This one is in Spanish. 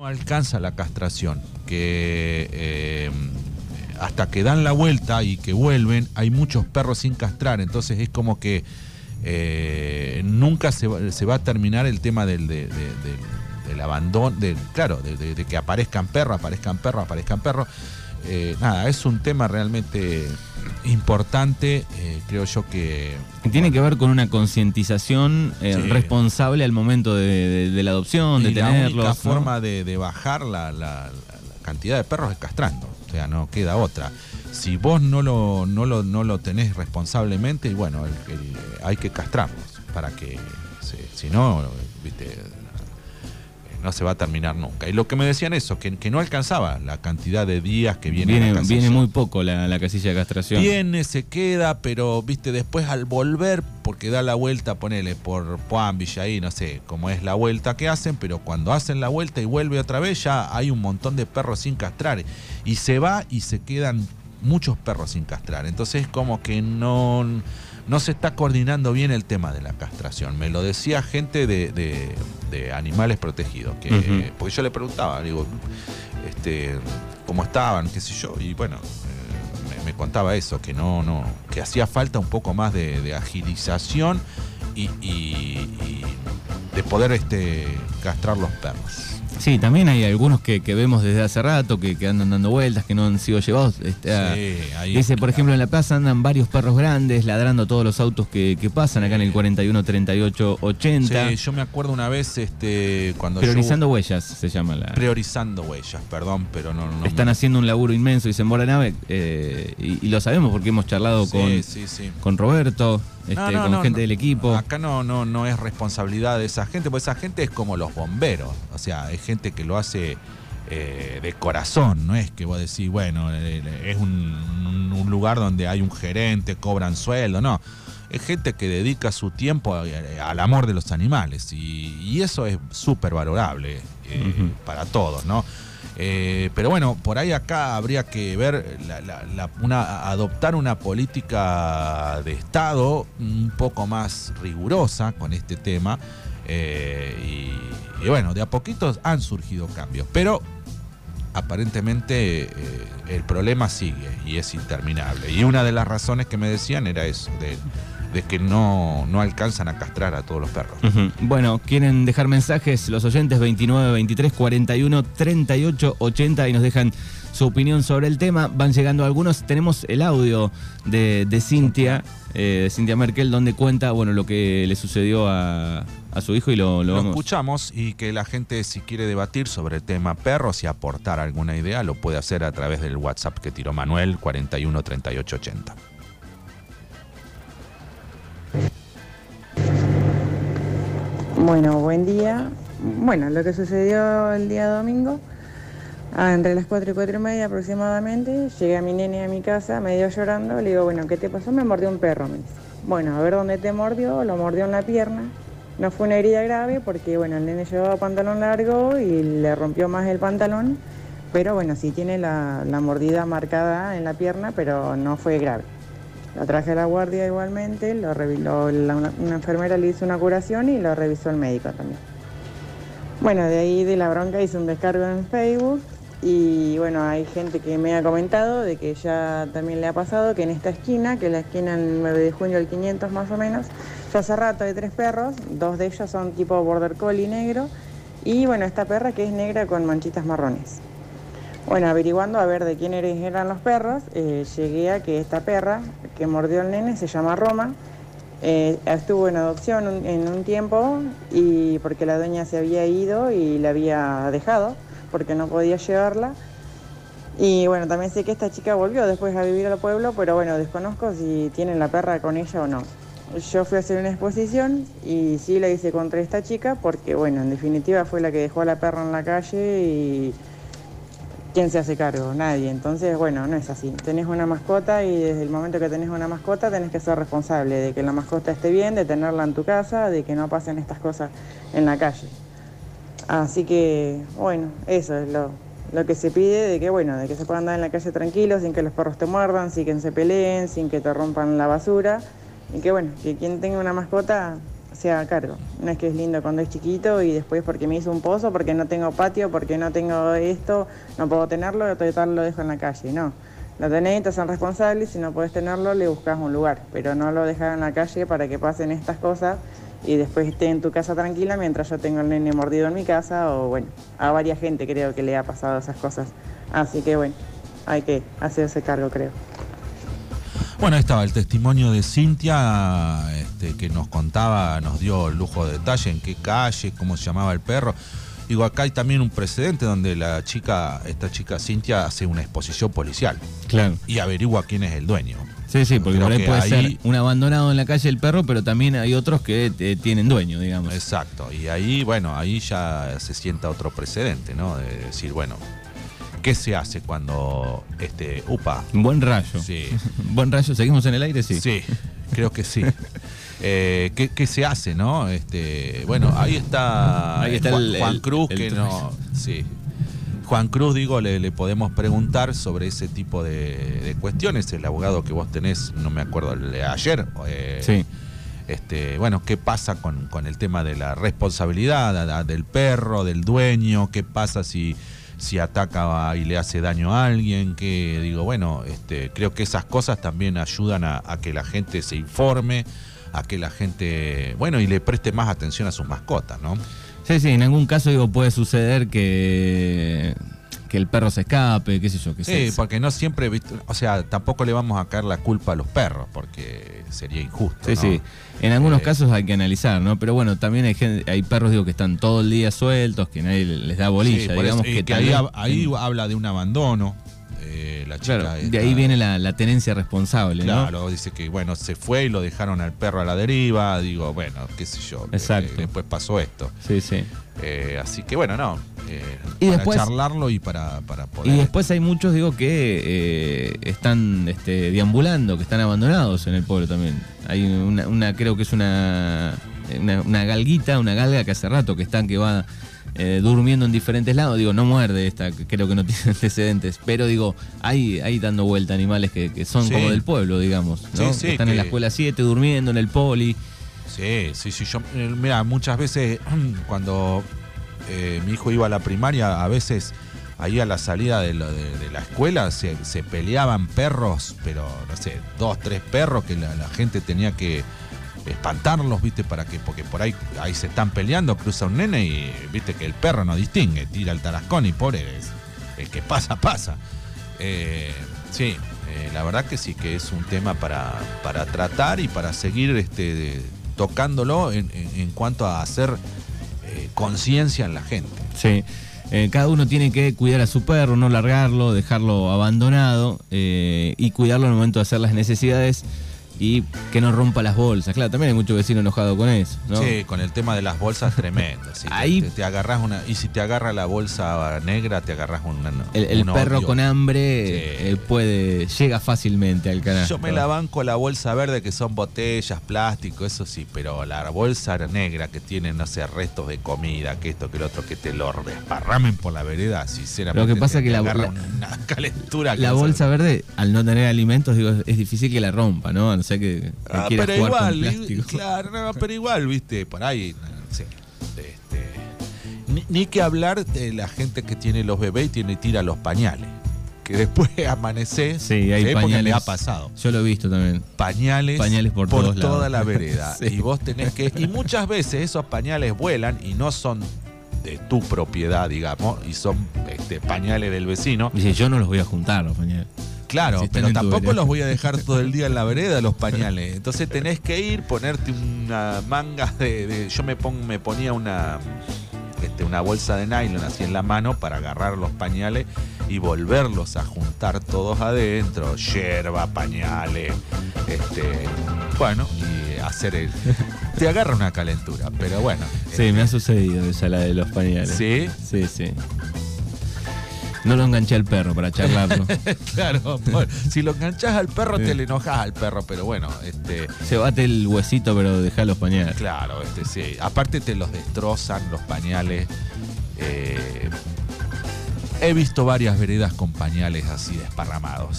No alcanza la castración, que eh, hasta que dan la vuelta y que vuelven, hay muchos perros sin castrar, entonces es como que eh, nunca se, va- se va a terminar el tema del, de- de- del- del abandono, del, claro, de, de- de que aparezcan perros, aparezcan perros, aparezcan perros. Eh, nada, es un tema realmente importante, eh, creo yo que... Tiene que ver con una concientización eh, Sí. responsable al momento de, de- de la adopción, de la tenerlos. única ¿no? forma de, de bajar la, la- la- la cantidad de perros es castrando. O sea, no queda otra. Si vos no lo, no lo, no lo tenés responsablemente, y bueno, el- el- hay que castrarlos para que, se- si no, viste, no se va a terminar nunca. Y lo que me decían eso, que, que no alcanzaba la cantidad de días que viene, Viene, la viene muy poco la, la casilla de castración. Viene, se queda, pero viste, después al volver, porque da la vuelta, ponele por Juan, Villaí, no sé cómo es la vuelta que hacen, pero cuando hacen la vuelta y vuelve otra vez, ya hay un montón de perros sin castrar. Y se va y se quedan muchos perros sin castrar. Entonces, como que no, no se está coordinando bien el tema de la castración. Me lo decía gente de, de- de animales protegidos, que, porque yo le preguntaba, digo, este, cómo estaban, qué sé yo, y bueno, eh, me, me contaba eso, que no, no, que hacía falta un poco más de, de agilización y, y- y de poder este, castrar los perros. Sí, también hay algunos que, que vemos desde hace rato que, que andan dando vueltas, que no han sido llevados. Este, Sí, ahí- Dice, por ejemplo, en la plaza andan varios perros grandes ladrando todos los autos que, que pasan acá en el 41 38 80. Sí, yo me acuerdo una vez este, cuando Priorizando yo, huellas se llama la. priorizando huellas, perdón, pero no, no Están me- haciendo un laburo inmenso, dice Mora Nave, eh, y, y lo sabemos porque hemos charlado Sí, con, sí, sí. con Roberto, este, No, no, con no, gente del equipo. Acá no, no, no es responsabilidad de esa gente, porque esa gente es como los bomberos. O sea, es gente que lo hace eh, de corazón, no es que vos decís, bueno, eh, es un, un- un lugar donde hay un gerente, cobran sueldo, no. Es gente que dedica su tiempo al amor de los animales y, y eso es súper valorable eh, para todos, ¿no? Eh, pero bueno, por ahí acá habría que ver, adoptar una política de Estado un poco más rigurosa con este tema. eh, y, y bueno, de a poquitos han surgido cambios, pero aparentemente eh, el problema sigue y es interminable. Y una de las razones que me decían era eso, de, de que no, no alcanzan a castrar a todos los perros. Bueno, quieren dejar mensajes los oyentes 29 23 41 38 80 y nos dejan su opinión sobre el tema. Van llegando algunos. Tenemos el audio de, de Cintia, eh, Cintia Merkel, donde cuenta bueno lo que le sucedió a, a su hijo y lo, lo Lo vamos. escuchamos y que la gente si quiere debatir sobre el tema perros y aportar alguna idea lo puede hacer a través del WhatsApp que tiró Manuel 41 38 80. Bueno, buen día. Bueno, lo que sucedió el día domingo, ah, entre las 4 y 4 y media aproximadamente, llegué a mi nene a mi casa, medio llorando, le digo, bueno, ¿qué te pasó? Me mordió un perro, me dice. Bueno, a ver dónde te mordió, lo mordió en la pierna. No fue una herida grave porque, bueno, el nene llevaba pantalón largo y le rompió más el pantalón, pero bueno, sí tiene la, la mordida marcada en la pierna, pero no fue grave. Lo traje a la guardia igualmente, lo lo- una, enfermera le hizo una curación y lo revisó el médico también. Bueno, de ahí de la bronca hice un descargo en Facebook y bueno, hay gente que me ha comentado de que ya también le ha pasado que en esta esquina, que es la esquina el 9 de junio del 500 más o menos, ya hace rato hay tres perros, dos de ellos son tipo border collie negro y bueno, esta perra que es negra con manchitas marrones. Bueno, averiguando a ver de quién eran los perros, eh, llegué a que esta perra que mordió al nene se llama Roma. Eh, estuvo en adopción en un tiempo y porque la dueña se había ido y la había dejado porque no podía llevarla. Y bueno, también sé que esta chica volvió después a vivir al pueblo, pero bueno, desconozco si tienen la perra con ella o no. Yo fui a hacer una exposición y sí la hice contra esta chica porque bueno, en definitiva fue la que dejó a la perra en la calle y ¿quién se hace cargo? Nadie. Entonces, bueno, no es así. Tenés una mascota y desde el momento que tenés una mascota tenés que ser responsable de que la mascota esté bien, de tenerla en tu casa, de que no pasen estas cosas en la calle. Así que, bueno, eso es lo, que se pide, de que, bueno, de que se pueda andar en la calle tranquilo, sin que los perros te muerdan, sin que se peleen, sin que te rompan la basura. Y que, bueno, que quien tenga una mascota se haga cargo. No es que es lindo cuando es chiquito y después porque me hizo un pozo, porque no tengo patio, porque no tengo esto, no puedo tenerlo, total lo dejo en la calle. No, lo tenés, te son responsables, si no puedes tenerlo, le buscas un lugar, pero no lo dejas en la calle para que pasen estas cosas y después esté en tu casa tranquila mientras yo tengo el nene mordido en mi casa o bueno, a varias gente creo que le ha pasado esas cosas. Así que bueno, hay que hacerse cargo creo. Bueno, ahí estaba el testimonio de Cintia, este, que nos contaba, nos dio el lujo de detalle en qué calle, cómo se llamaba el perro. Digo, acá hay también un precedente donde la chica, esta chica Cintia hace una exposición policial. Claro. Y averigua quién es el dueño. Sí, sí, porque Creo por ahí puede ahí- ser un abandonado en la calle el perro, pero también hay otros que eh, tienen dueño, digamos. Exacto. Y ahí, bueno, ahí ya se sienta otro precedente, ¿no? De decir, bueno, ¿qué se hace cuando este upa? Buen rayo. Sí. Buen rayo, ¿seguimos en el aire? Sí. Sí, creo que sí. Eh, ¿qué, qué se hace, no? Este, bueno, ahí está, Ahí está Juan, el- Juan el- Cruz, el que no. Sí. Juan Cruz, digo, le, le podemos preguntar sobre ese tipo de, de cuestiones. El abogado que vos tenés, no me acuerdo, ayer. eh, Sí. Este, bueno, ¿qué pasa con, con el tema de la responsabilidad a- a- del perro, del dueño? ¿Qué pasa si, si ataca y le hace daño a alguien? Que digo, bueno, este, creo que esas cosas también ayudan a, que la gente se informe, a que la gente, bueno, y le preste más atención a sus mascotas, ¿no? Sí, sí, en algún caso digo puede suceder que, que el perro se escape, qué sé yo, que Sí, se- porque no siempre, o sea, tampoco le vamos a caer la culpa a los perros, porque sería injusto. Sí, ¿no? sí. En algunos Eh, casos hay que analizar, ¿no? Pero bueno, también hay gente, hay perros digo que están todo el día sueltos, que nadie les da Sí, bolilla, digamos eso, y que, que ahí habla de un abandono. Eh, la chica Claro, de ahí viene la, la tenencia responsable, ¿no? Claro, dice que bueno, se fue y lo dejaron al perro a la deriva. Digo, bueno, qué sé yo. que- Exacto. después pasó esto. Sí, sí. Eh, así que bueno, no. eh, Y para después- charlarlo y para, para poder. Y después hay muchos, digo, que eh, están este, deambulando, que están abandonados en el pueblo también. Hay una, una- creo que es una, una, una galguita, una galga que hace rato que están, que va eh, durmiendo en diferentes lados. Digo, no muerde esta, creo que no tiene antecedentes. Pero digo, hay, hay dando vuelta animales que, que son Sí. como del pueblo, digamos. ¿no? Sí, sí, que están en la escuela 7 durmiendo en el poli. Sí, sí, sí. Yo, eh, mira, muchas veces cuando eh, mi hijo iba a la primaria, a veces ahí a la salida de, lo- de- de la escuela se, se peleaban perros, pero no sé, dos, tres perros que la, la gente tenía que espantarlos, viste, para que, porque por ahí, ahí se están peleando, cruza un nene y viste que el perro no distingue, tira el tarascón y pobre es, el que pasa, pasa. Eh, sí, eh, la verdad que sí, que es un tema para, para tratar y para seguir este, tocándolo en, en- cuanto a hacer eh, conciencia en la gente. Sí. Cada uno tiene que cuidar a su perro, no largarlo, dejarlo abandonado y cuidarlo en el momento de hacer las necesidades y que no rompa las bolsas. Claro, también hay muchos vecinos enojados con eso. ¿no? Sí, con el tema de las bolsas tremendo. sí, Ahí- te, te agarrás una, y si te agarra la bolsa negra, te agarras una. El, el un perro odio. con hambre Sí. eh, puede llega fácilmente al canal. Yo me la banco la bolsa verde que son botellas, plástico, eso sí, pero la bolsa negra que tiene, no sé, restos de comida, que esto, que lo otro, que te lo desparramen por la vereda, sinceramente. Lo que pasa te- que te la- la- una calentura. que La no bolsa verde, al no tener alimentos, digo, es difícil que la rompa, ¿no? A no ser que, que Ah, quiera pero jugar con igual, plástico. claro, no, pero igual, viste, por ahí, no sé, este, ni, ni que hablar de la gente que tiene los bebés y tiene tira los pañales, que después amanece, Sí, hay porque pañales. ha pasado. Yo lo he visto también. pañales, Pañales por toda lados. la vereda. Sí. Y vos tenés que. Y muchas veces esos pañales vuelan y no son de tu propiedad, digamos, y son este, pañales del vecino. Dice, yo no los voy a juntar, los pañales. Claro, Si pero tampoco los voy a dejar todo el día en la vereda los pañales. Entonces tenés que ir, ponerte una manga de. de- yo me, pon- me ponía una. Este, una bolsa de nylon así en la mano para agarrar los pañales y volverlos a juntar todos adentro, yerba, pañales, este, bueno, y hacer el... Te agarra una calentura, pero bueno. Sí, me ha sucedido esa la de los pañales. Sí, Sí, sí. No lo enganché al perro para charlarlo. claro. por- si lo enganchás al perro, te le enojas al perro, pero bueno, este... Se bate el huesito, pero deja los pañales. Claro, este sí. Aparte te los destrozan los pañales. Eh, he visto varias veredas con pañales así desparramados.